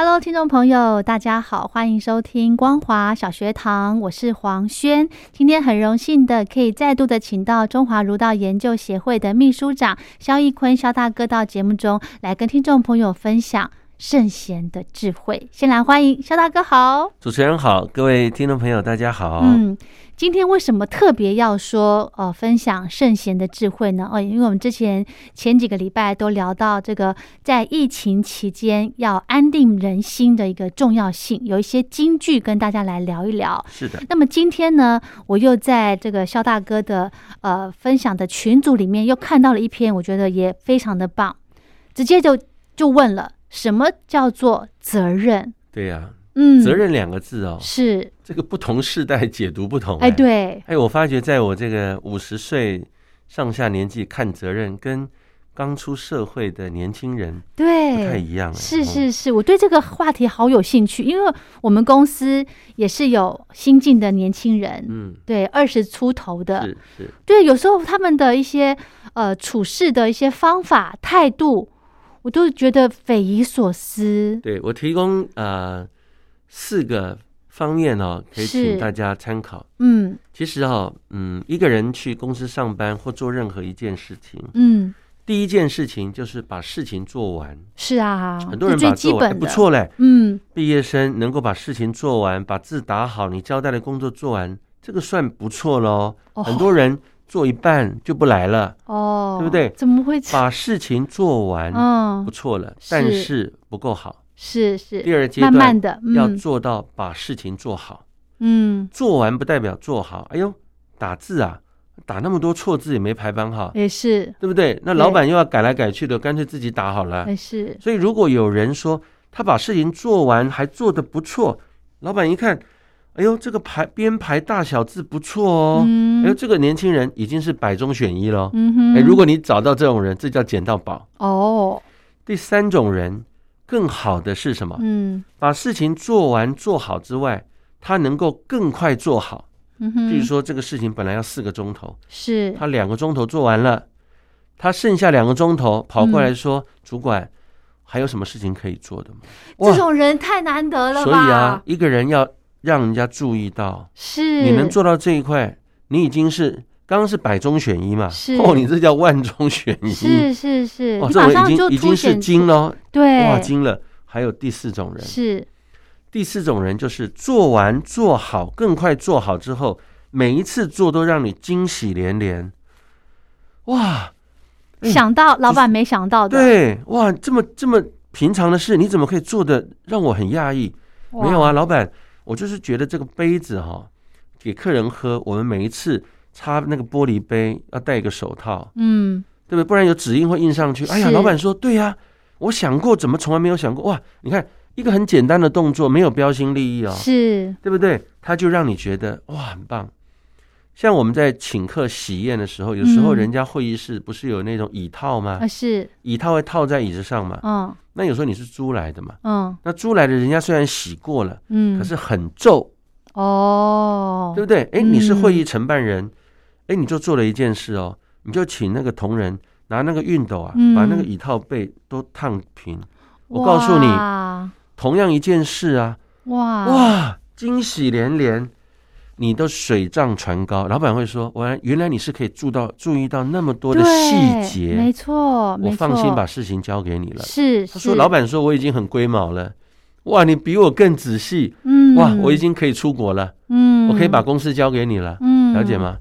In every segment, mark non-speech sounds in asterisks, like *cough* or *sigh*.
Hello，听众朋友，大家好，欢迎收听光华小学堂，我是黄轩。今天很荣幸的可以再度的请到中华儒道研究协会的秘书长肖义坤肖大哥到节目中来跟听众朋友分享圣贤的智慧。先来欢迎肖大哥好，主持人好，各位听众朋友大家好。嗯。今天为什么特别要说呃分享圣贤的智慧呢？哦，因为我们之前前几个礼拜都聊到这个在疫情期间要安定人心的一个重要性，有一些金句跟大家来聊一聊。是的。那么今天呢，我又在这个肖大哥的呃分享的群组里面又看到了一篇，我觉得也非常的棒，直接就就问了，什么叫做责任？对呀。嗯，责任两个字哦，是这个不同世代解读不同。哎，对，哎，我发觉在我这个五十岁上下年纪看责任，跟刚出社会的年轻人对不太一样。是是是，我对这个话题好有兴趣，因为我们公司也是有新进的年轻人，嗯，对，二十出头的，是是，对，有时候他们的一些呃处事的一些方法态度，我都觉得匪夷所思。对我提供呃。四个方面哦，可以请大家参考。嗯，其实哈，嗯，一个人去公司上班或做任何一件事情，嗯，第一件事情就是把事情做完。是啊，很多人把做完不错嘞。嗯，毕业生能够把事情做完，把字打好，你交代的工作做完，这个算不错喽。很多人做一半就不来了，哦，对不对？怎么会把事情做完？嗯，不错了，但是不够好。是是，第二阶段慢慢的要做到把事情做好。嗯，做完不代表做好。哎呦，打字啊，打那么多错字也没排版好，也是对不对？那老板又要改来改去的，干脆自己打好了。也是。所以如果有人说他把事情做完还做的不错，老板一看，哎呦，这个排编排大小字不错哦。嗯。哎呦，这个年轻人已经是百中选一了。嗯哼。哎，如果你找到这种人，这叫捡到宝。哦。第三种人。更好的是什么？嗯，把事情做完做好之外，他能够更快做好。嗯哼，比如说这个事情本来要四个钟头，是他两个钟头做完了，他剩下两个钟头跑过来说：“主管，还有什么事情可以做的吗？”这种人太难得了所以啊，一个人要让人家注意到，是你能做到这一块，你已经是。刚刚是百中选一嘛？是哦，你这叫万中选一。是是是，哦，这已经已经是精了。对，哇，精了。还有第四种人，是第四种人，就是做完做好，更快做好之后，每一次做都让你惊喜连连。哇，想到老板没想到的，对，哇，这么这么平常的事，你怎么可以做的让我很讶异？没有啊，老板，我就是觉得这个杯子哈，给客人喝，我们每一次。擦那个玻璃杯要戴一个手套，嗯，对不对？不然有指印会印上去。哎呀，老板说对呀，我想过，怎么从来没有想过？哇，你看一个很简单的动作，没有标新立异哦，是对不对？他就让你觉得哇，很棒。像我们在请客喜宴的时候，有时候人家会议室不是有那种椅套吗？啊，是椅套会套在椅子上嘛？嗯，那有时候你是租来的嘛？嗯，那租来的人家虽然洗过了，嗯，可是很皱哦，对不对？哎，你是会议承办人。哎，你就做了一件事哦，你就请那个同仁拿那个熨斗啊，把那个椅套背都烫平。我告诉你，同样一件事啊，哇。哇，惊喜连连，你都水涨船高。老板会说：“我原来你是可以注到注意到那么多的细节，没错，我放心把事情交给你了。”是，他说：“老板说我已经很龟毛了，哇，你比我更仔细，嗯，哇，我已经可以出国了，嗯，我可以把公司交给你了，嗯，了解吗？”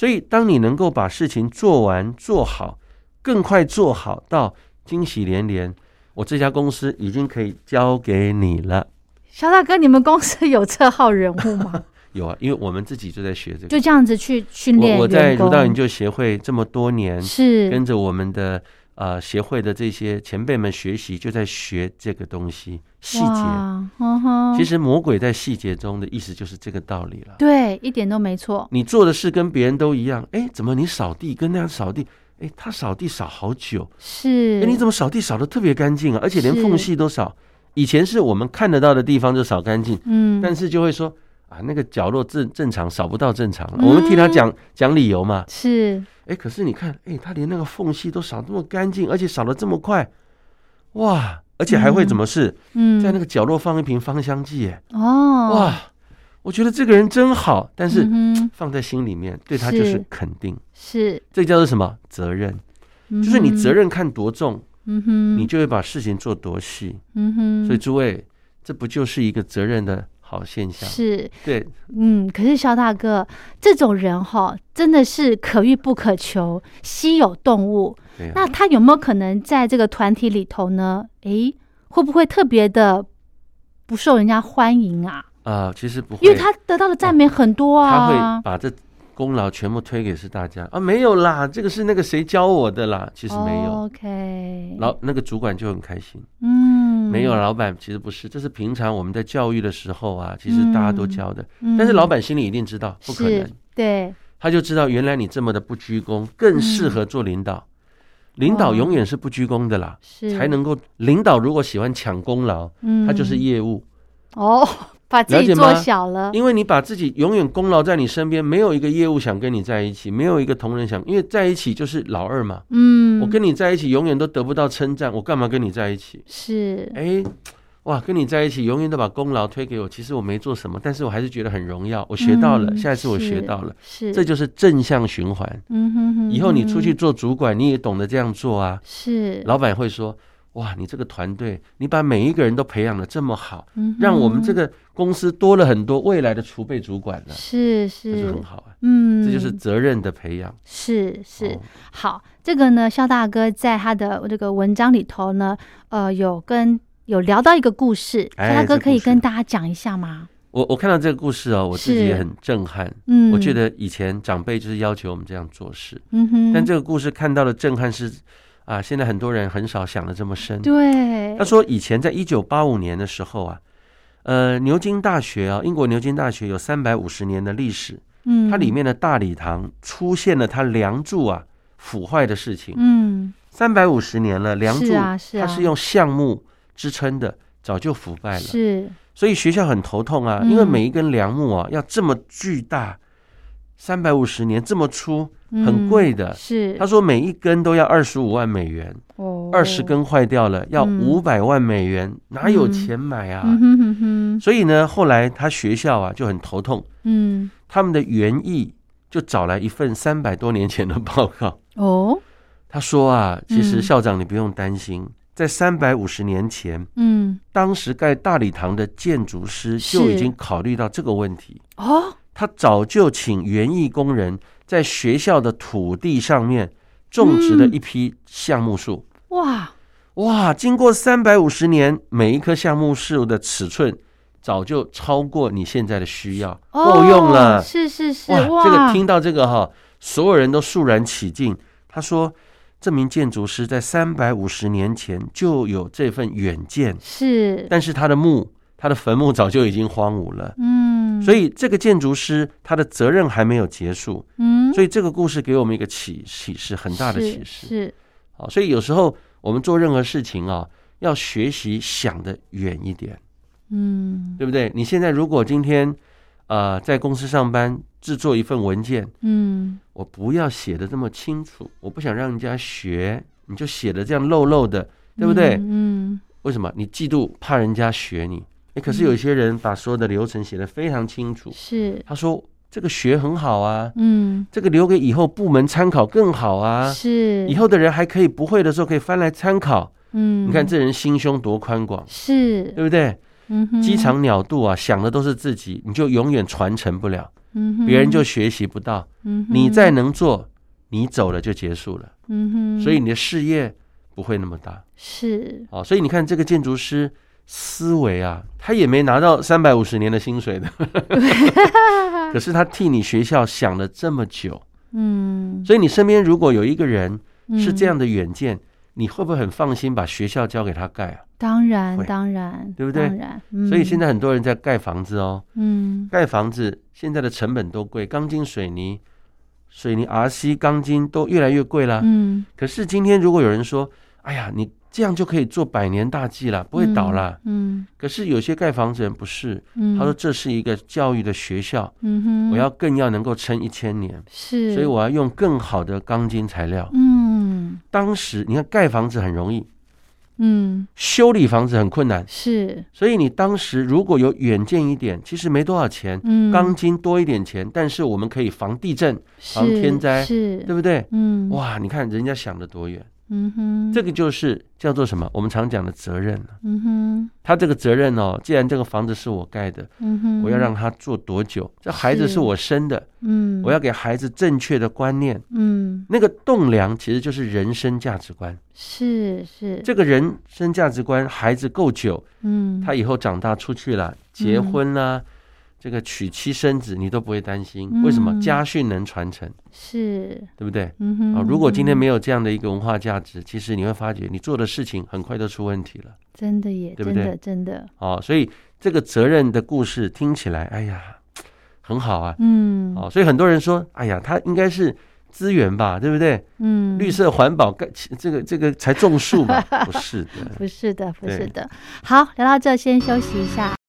所以，当你能够把事情做完做好，更快做好到惊喜连连，我这家公司已经可以交给你了。小大哥，你们公司有这号人物吗？*laughs* 有啊，因为我们自己就在学这个。就这样子去训练我我在儒道研究协会这么多年，是跟着我们的呃协会的这些前辈们学习，就在学这个东西细节。其实魔鬼在细节中的意思就是这个道理了。对，一点都没错。你做的事跟别人都一样，哎，怎么你扫地跟那样扫地？哎，他扫地扫好久，是哎，，你怎么扫地扫的特别干净啊？而且连是缝隙都扫。以前是我们看得到的地方就扫干净，嗯，但是就会说啊，那个角落正正常扫不到正常，嗯我们替他讲讲理由嘛。是哎，可是你看，哎，他连那个缝隙都扫这么干净，而且扫的这么快，哇！而且还会怎么事？嗯，在那个角落放一瓶芳香剂，哎，哦，哇！我觉得这个人真好，但是嗯放在心里面，对他就是是肯定。是，这叫做什么？责任，就就是你责，任看多重，嗯哼，你就会把事情做多细。嗯哼，所以诸位，这不就是一个责任的好现象？是，对，嗯，可是肖大哥这种人哈，真的是可遇不可求，稀有动物。啊那他有没有可能在这个团体里头呢？诶，会不会特别的不受人家欢迎啊？啊，其实不会，因为他得到的赞美很多他啊会。把这功劳全部推给是大家。啊，没有啦，这个是那个谁教我的啦，其实没有。OK，老那个主管就很开心，嗯，没有老板其实不是，这是平常我们在教育的时候啊，其实大家都教的，嗯，但是老板心里一定知道，不可能。是，对，他就知道原来你这么的不居功，更适合做领导。领导永远是不居功的啦，是。才能够领导。如果喜欢抢功劳，嗯，他就是业务，哦，把自己做小了，因为你把自己永远功劳在你身边，没有一个业务想跟你在一起，没有一个同仁想，因为在一起就是老二嘛。嗯，我跟你在一起永远都得不到称赞，我干嘛跟你在一起？是，哎，哇，跟你在一起永远都把功劳推给我，其实我没做什么，但是我还是觉得很荣耀，我学到了，嗯下一次我学到了，是，这就是正向循环。嗯哼哼，以后你出去嗯做主管，你也懂得这样做啊。是老板会说：“哇，你这个团队，你把每一个人都培养的这么好，嗯让我们这个公司多了很多未来的储备主管了，是这就是很好啊。嗯，这就是责任的培养。是是、哦好，这个呢，肖大哥在他的这个文章里头呢，呃，有跟有聊到一个故事，肖哎大哥可以跟大家讲一下吗？我我看到这个故事哦，我自己也很震撼。嗯，我觉，得以前长辈就是要求我们这样做事，嗯哼，但这个故事看到的震撼是啊，现在很多人很少想的这么深。对，他说，以前在一九八五年的时候啊，呃，牛津大学啊，英国牛津大学有三百五十年的历史，嗯，它里面的大礼堂出现了它梁柱啊腐坏的事情，嗯，三百五十年了，梁柱它是用橡木支撑的，早就腐败了。是，所以学校很头痛啊，嗯。因为每一根梁木啊要这么巨大，三百五十年这么粗，很嗯贵的。是，他说每一根都要二十五万美元，哦，二十根坏掉了要嗯五百万美元，哪有钱买啊？所以呢，后来他学校啊就很头痛，嗯，他们的园艺就找来一份三百多年前的报告。哦，他说啊，其实嗯。校长你不用担心，在三百五十年前，嗯，当时盖大礼堂的建筑师就已经考虑到这个问题。哦，他早就请园艺工人在学校的土地上面种植了嗯一批橡木树。哇，哇，经过三百五十年，每一棵橡木树的尺寸早就超过你现在的需要，够用哦了。是是是，哇，哇，这个听到这个哈，所有人都肃然起敬。他说，这名建筑师在三百五十年前就有这份远见，是，但是他的墓，他的坟墓早就已经荒芜了。嗯，所以这个建筑师他的责任还没有结束，嗯，所以这个故事给我们一个启启示，很大的启示。是，好，所以有时候我们做任何事情啊，要学习想的远一点，嗯对不对？你现在如果今天呃在公司上班制作一份文件，嗯，我不要写的这么清楚，我不想让人家学，你就写的这样漏漏的，对不对？嗯，为什么？你嫉妒怕人家学你？哎，可是有一些人把所有的流程写得非常清楚，是，他说这个学很好啊，嗯，这个留给以后部门参考更好啊。是，以后的人还可以不会的时候可以翻来参考。嗯，你看这人心胸多宽广，是，对不对？嗯哼，鸡肠鸟肚啊，想的都是自己，你就永远传承不了。嗯哼，别人就学习不到。嗯，你再能做，你走了就结束了，嗯哼，所以你的事业不会那么大。是哦，所以你看这个建筑师思维啊，他也没拿到三百五十年的薪水的，*laughs* 可是他替你学校想了这么久，嗯。所以你身边如果有一个人是这嗯样的远见，你会不会很放心把学校交给他盖啊？当然当然，对不对？当然，在所以现在很多人在盖房子哦，嗯。盖房子现在的成本都贵，钢筋、水泥、水泥、RC 钢筋都越来越贵啦。嗯。可是今天如果有人说，哎呀，你这样就可以做百年大计了，不会倒了。嗯可是有些盖房子人不是，嗯，他说这是一个教育的学校，嗯哼，我要更要能够撑一千年，是，所以我要用更好的钢筋材料。嗯。当时你看盖房子很容易，嗯。修理房子很困难，是，所以你当时如果有远见一点，其实没多少钱，嗯。钢筋多一点钱，但是我们可以防地震，防天灾是，对不对？嗯。哇，你看人家想的多远，嗯哼，这个就是叫做什么？我们常讲的责任了。嗯哼他这个责任哦，既然这个房子是我盖的，嗯哼，我要让他做多久？这孩子是是我生的，嗯我要给孩子正确的观念。嗯那个栋梁其实就是人生价值观。是是这个人生价值观，孩子够久，嗯他以后长大出去了，结婚啦、这个娶妻生子，你都不会担心。为什么？嗯家训能传承，是对不对？嗯哼啊，如果今天没有有这样的一个文化价值，其实你会发觉你做的事情很快都出问题了。真的耶，对不真的对真的哦，所以这个责任的故事听起来，哎呀，很好啊。嗯哦，所以很多人说，哎呀，他应该是资源吧，对不对？嗯绿色环保，盖这个这个才种树吧？*laughs* 不是的，不是的，不是的。好，聊到这，先休息一下。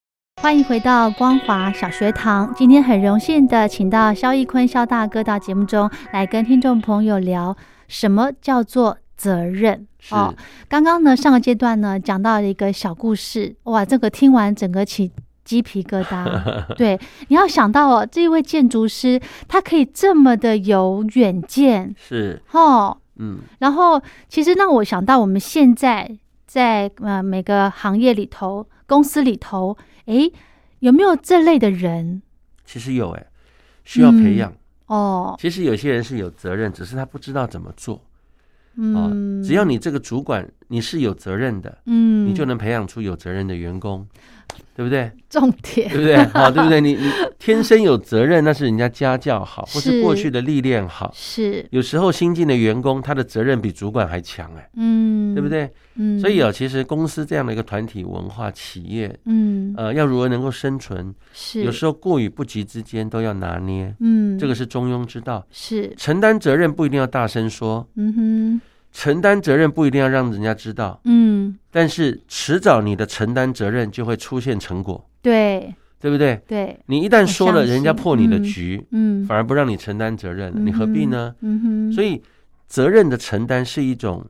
欢迎回到光华小学堂。今天很荣幸的请到肖一坤肖大哥到节目中来跟听众朋友聊什么叫做责任。哦，刚刚呢上个阶段呢讲到了一个小故事，哇，这个听完整个起鸡皮疙瘩。*laughs* 对，你要想到哦，这一位建筑师他可以这么的有远见是，哦，嗯，然后其实让我想到我们现在在呃每个行业里头、公司里头，诶，有没有这类的人？其实有哎，需要培养。哦，其实有些人是有责任，只是他不知道怎么做啊。嗯，只要你这个主管你是有责任的，嗯，你就能培养出有责任的员工，对不对？重点对不对？好，对不对？你你 *laughs* 天生有责任，那是人家家教好，或是是过去的历练好。是，有时候新进的员工，他的责任比主管还强，哎，嗯，对不？对？嗯，所以啊，其实公司这样的一个团体文化企业，嗯，呃，要如何能够生存，是，有时候过与不及之间都要拿捏，嗯，这个是中庸之道。是，承担责任不一定要大声说，嗯哼，承担责任不一定要让人家知道，嗯，但是迟早你的承担责任就会出现成果，对。对不对？对，你一旦说了，人家破你的嗯局，嗯，反而不让你承担责任了，你何必呢？嗯哼，所以责任的承担是一种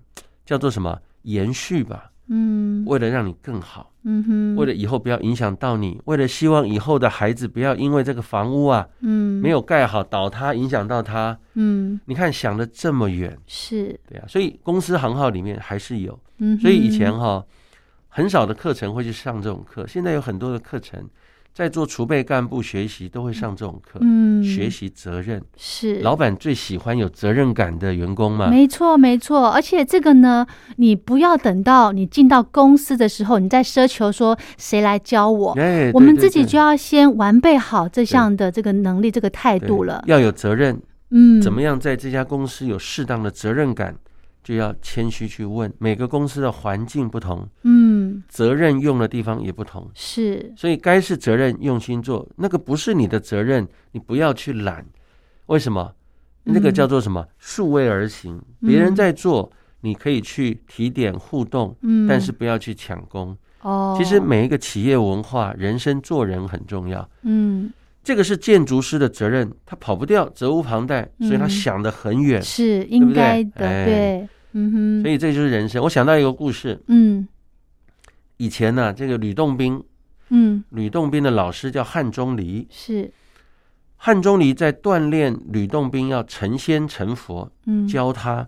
叫做什么？延续吧？嗯，为了让你更好，嗯哼，为了以后不要影响到你，为了希望以后的孩子不要因为这个房屋啊嗯，没，有盖好倒塌影响到他。嗯，你看想的这么远，是，对啊，所以公司行号里面还是有。嗯，所以以前哈很少的课程会去上这种课，现在有很多的课程在做储备干部学习都会上这种课，嗯，学习责任。是。老板最喜欢有责任感的员工嘛？没错，没错，而且这个呢，你不要等到你进到公司的时候，你再奢求说谁来教我，哎，我们自己就要先完备好这项的这个能力、这个态度了。要有责任，嗯，怎么样在这家公司有适当的责任感，就要谦虚去问。每个公司的环境不同，嗯，责任用的地方也不同，是，所以该是责任用心做，那个不是你的责任，你不要去懒。为什么？那个嗯叫做什么？数位而行，嗯别人在做，你可以去提点互动，嗯，但是不要去抢功。哦，其实每一个企业文化，人生做人很重要。嗯这个是建筑师的责任，他跑不掉，责无旁贷，所以他嗯想的很远。是应对该的，哎。对，嗯哼，所以这就是人生。我想到一个故事，嗯。以前呢、这个吕洞宾，嗯。吕洞宾的老师叫汉钟离，是，汉钟离在锻炼吕洞宾要成仙成佛，嗯。教他，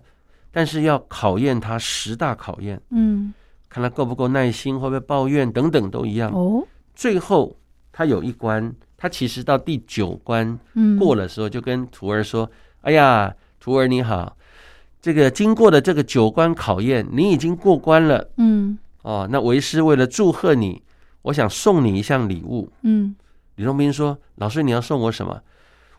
但是要考验他十大考验，嗯。看他够不够耐心，会不会抱怨等等都一样。哦，最后他有一关，他其实到第九关嗯，过了时候，就跟徒儿说：“哎呀，徒儿你好，这个经过的这个九关考验，你已经过关了嗯哦。那为师为了祝贺你，我想送你一项礼物。”嗯，李仲斌说：“老师，你要送我什么？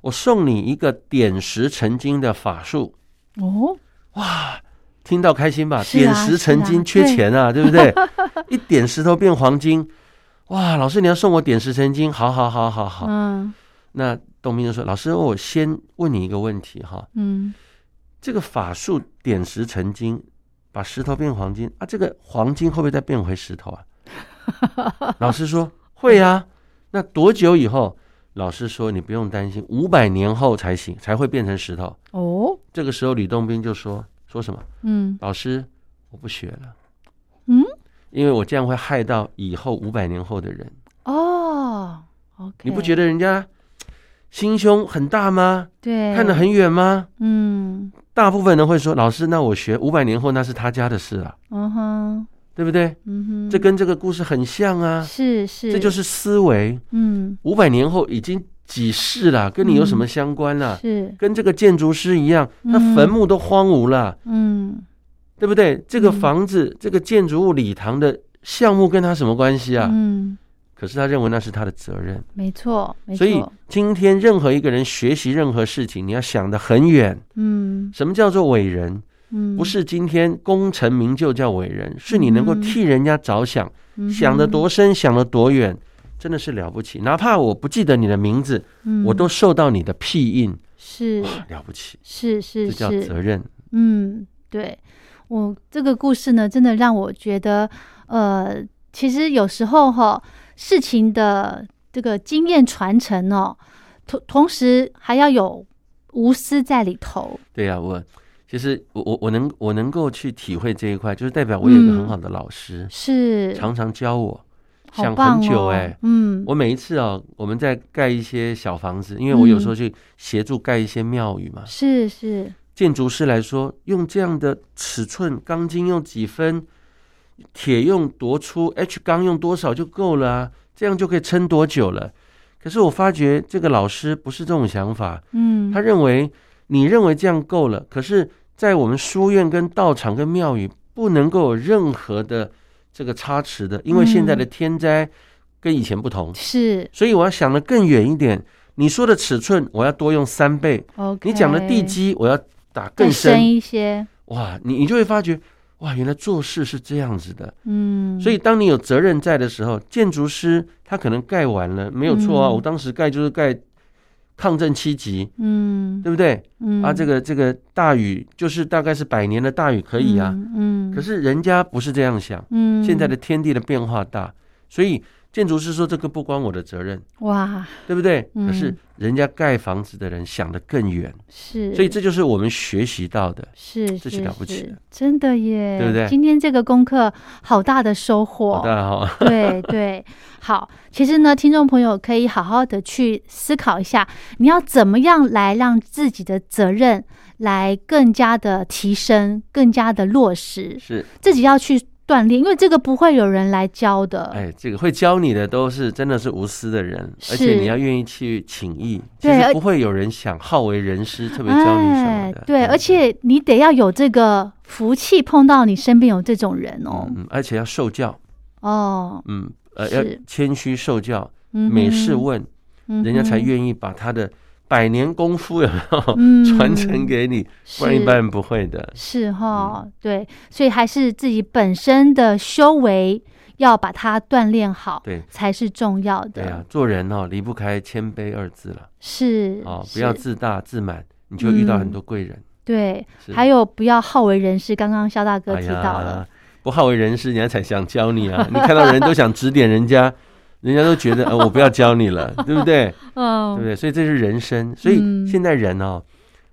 我送你一个点石成金的法术。哦，哇听到开心吧？点石成金，缺钱啊，对不对？一点石头变黄金，哇！老师，你要送我点石成金，好好好好好。嗯那东斌就说：“老师，我先问你一个问题哈，嗯，这个法术点石成金，把石头变黄金啊，这个黄金会不会再变回石头啊？” *laughs* 老师说：“会啊。”那多久以后？老师说：“你不用担心，五百年后才行，才会变成石头。哦，”这个时候，吕洞宾就说：“说什么？嗯老师，我不学了。”嗯，因为我这样会害到以后五百年后的人。哦，OK，你不觉得人家心胸很大吗？对，看得很远吗？嗯。大部分人会说：“老师，那我学五百年后那是他家的事啊，嗯哼。对不对？”嗯哼，这跟这个故事很像啊，是是，这就是思维。嗯。五百年后已经几世了，跟你有什么相关了？是。跟这个建筑师一样，他嗯坟墓都荒芜了，嗯对不对？这个嗯房子、这个建筑物、礼堂的项目跟他什么关系啊？嗯，可是他认为那是他的责任。没错没所以，今天任何一个人学习任何事情，你要想得很远。嗯什么叫做伟人？嗯，不是今天功成名就叫伟人，是你能够嗯替人家着想，嗯想得，多深，想得多远，真的是了不起。哪怕我不记得你的名字，嗯我都受到你的庇荫，是，了不起！是是这叫是，责任。嗯，对我这个故事呢，真的让我觉得，呃，其实有时候哈，事情的这个经验传承哦，同同时还要有无私在里头。对呀、我其实我我我能我能够去体会这一块，就是代表我有一个嗯。很好的老师，是，常常教我，想很久哦哎、嗯，我每一次哦，我们在盖一些小房子，因为我有时候去协助盖一些庙宇嘛。是是，建筑师来说，用这样的尺寸，钢筋用几分，铁用多粗，H 钢用多少就够了啊，这样就可以撑多久了。可是我发觉这个老师不是这种想法，嗯，他认为你认为这样够了，可是，在我们书院、跟道场、跟庙宇不能够有任何的这个差池的，因为现在的天灾跟以前不同，是所以我要想的更远一点。你说的尺寸，我要多用三倍；OK。你讲的地基，我要打更更深深。一些，哇，你你就会发觉，哇，原来做事是这样子的。嗯，所以，当你有责任在的时候，建筑师他可能盖完了，没有错啊。嗯我当时盖就是盖抗震七级，嗯对不对？嗯啊，这个这个大雨就是大概是百年的大雨可以啊。，嗯，嗯可是人家不是这样想，嗯，现在的天地的变化大，所以建筑师说这个不关我的责任，哇。对不对？嗯。可是人家盖房子的人想得更远，是，所以这就是我们学习到的。是这是了不起的。真的耶，对不对？今天这个功课好大的收获，好大哈，*laughs* 对对，好，其实呢，听众朋友可以好好的去思考一下，你要怎么样来让自己的责任来更加的提升，更加的落实，是，自己要去锻炼，因为这个不会有人来教的。哎，这个会教你的都是真的是无私的人，而且你要愿意去请益，实不会有人想好为人师，特别教你什么的。哎对，而且你得要有这个福气，碰到你身边有这种人哦。嗯，嗯而且要受教，哦，嗯，呃，要谦虚受教，嗯每事问，嗯人家才愿意把他的百年功夫有没有嗯传承给你，不然一是般人不会的。是哈，对，所以还是自己本身的修为要把它锻炼好，对才是重要的。对啊，做人哦离不开谦卑二字了是哦，不要自大自满，你就遇到很嗯多贵人。对，是还有不要好为人师。刚刚肖大哥哎提到了，呀，不好为人师，人家才想教你啊！你看到人都想指点人家，人家都觉得 *laughs* 呃我不要教你了，*laughs* 对不对？对不嗯，对？所以这是人生。所以嗯现在人哦，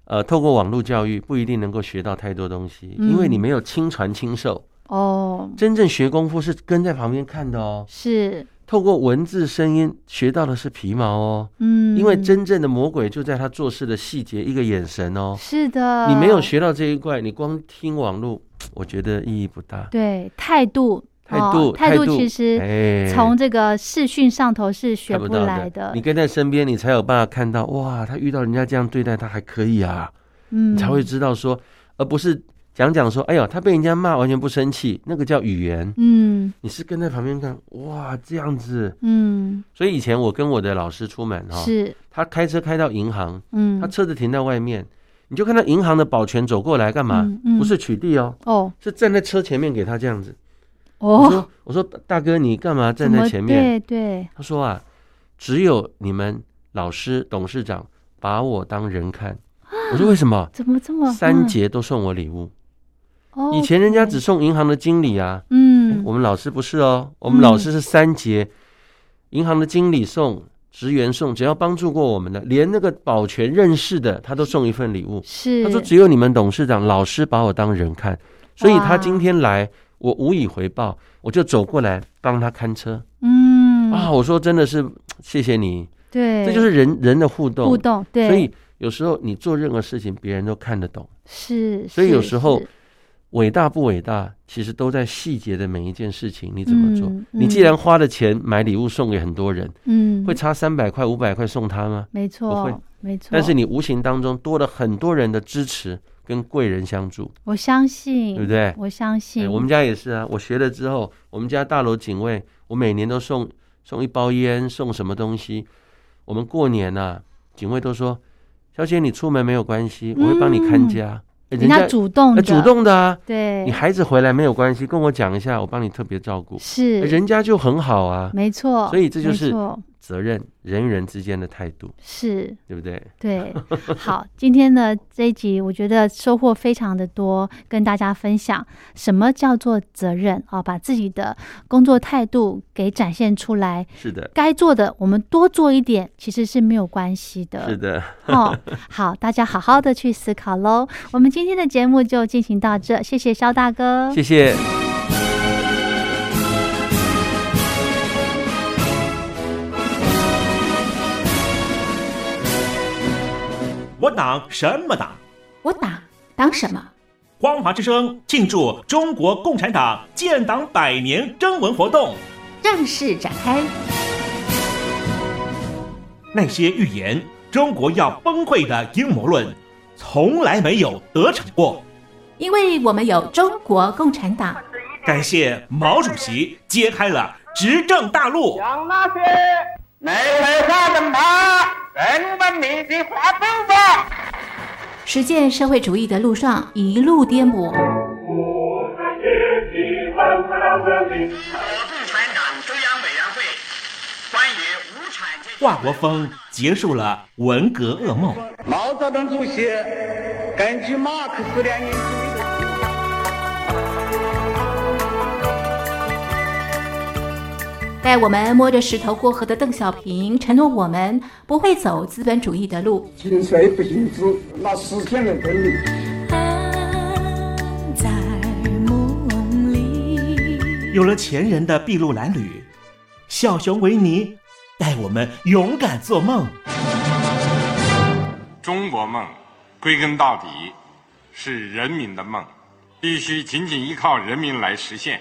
呃，透过网络教育不一定能够学到太多东西，嗯因为你没有亲传亲授。哦，真正学功夫是跟在旁边看的哦，是，透过文字声音学到的是皮毛哦。嗯，因为真正的魔鬼就在他做事的细节，一个眼神哦。是的，你没有学到这一块，你光听网络，我觉得意义不大。对态度态度哦态度其实哎。从这个视讯上头是学不到来的。你跟在身边，你才有办法看到，哇，他遇到人家这样对待他还可以啊，嗯。你才会知道说，而不是讲讲说，哎呦，他被人家骂完全不生气，那个叫语言。嗯。你是跟在旁边看，哇，这样子。嗯。所以以前我跟我的老师出门哈，是。他开车开到银行，嗯。他车子停在外面，你就看到银行的保全走过来干嘛？嗯？嗯。不是取缔哦，哦。是站在车前面给他这样子。我哦。说我说大哥，你干嘛站在前面？对对。他说啊，只有你们老师、董事长把我当人看。我说为什么？怎么这么三节都送我礼物，哦。以前人家只送银行的经理啊，嗯。我们老师不是哦，我们老师是三节，银行的经理送，职员送，只要帮助过我们的，连那个保全认识的，他都送一份礼物。是。他说只有你们董事长、老师把我当人看，所以他今天来，我无以回报，我就走过来帮他看车嗯啊。我说真的是谢谢你，对，这就是人人的互动。互动对，所以有时候你做任何事情，别人都看得懂。是，所以有时候伟大不伟大，其实都在细节的每一件事情你怎么做。嗯你既然花了钱买礼物送给很多人，嗯会差三百块、五百块送他吗？没错不会没错，但是你无形当中多了很多人的支持跟贵人相助，我相信，对不对？我相信哎我们家也是啊，我学了之后，我们家大楼警卫，我每年都送送一包烟，送什么东西。我们过年呐、警卫都说：“小姐，你出门没有关系，我会帮你看家。哎人家主动主动的啊，对，你孩子回来没有关系，跟我讲一下，我帮你特别照顾。是人家就很好啊，没错，所以这就是责任人与人之间的态度，是对不对？*laughs* 对，好，今天的这一集，我觉得收获非常的多，跟大家分享什么叫做责任啊，把自己的工作态度给展现出来，是的，该做的我们多做一点，其实是没有关系的。是的，哦，好，大家好好的去思考喽。我们今天的节目就进行到这，谢谢肖大哥，谢谢。我党什么党？我党党什么？光华之声庆祝中国共产党建党百年征文活动，正式展开。那些预言中国要崩溃的阴谋论，从来没有得逞过。因为我们有中国共产党，感谢毛主席揭开了执政大路。向那些内外法人把更文明的划分法。实践社会主义的路上一路颠簸。共产党中央委员会关于无产阶级华国锋结束了文革噩梦。毛泽东主席根据马克思列宁带我们摸着石头过河的邓小平承诺我们不会走资本主义的路。行衰不行之，那实现了真理。在梦里。有了前人的筚路蓝缕，小熊维尼带我们勇敢做梦。中国梦，归根到底是人民的梦，必须紧紧依靠人民来实现。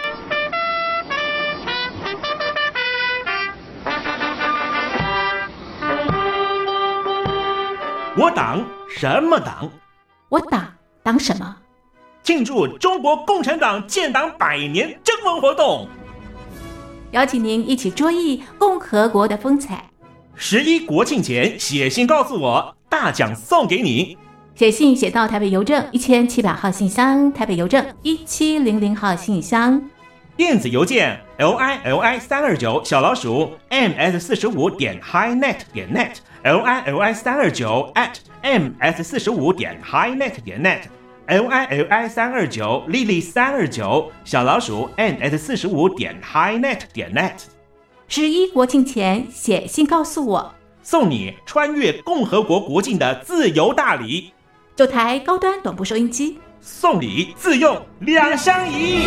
我党什么党？我党党什么？庆祝中国共产党建党百年征文活动，邀请您一起追忆共和国的风采。十一国庆前写信告诉我，大奖送给你。写信写到台北邮政一千七百号信箱，台北邮政一七零零号信箱。电子邮件 l i l i 三二九小老鼠 m s 四十五点 highnet 点 net l i l i 三二九 at m s 四十五点 highnet 点 net l i l i 三二九 lily 三二九小老鼠 n s 四十五点 highnet 点 net。十一国庆前写信告诉我，送你穿越共和国国境的自由大礼，九台高端短波收音机，送礼自用两相宜。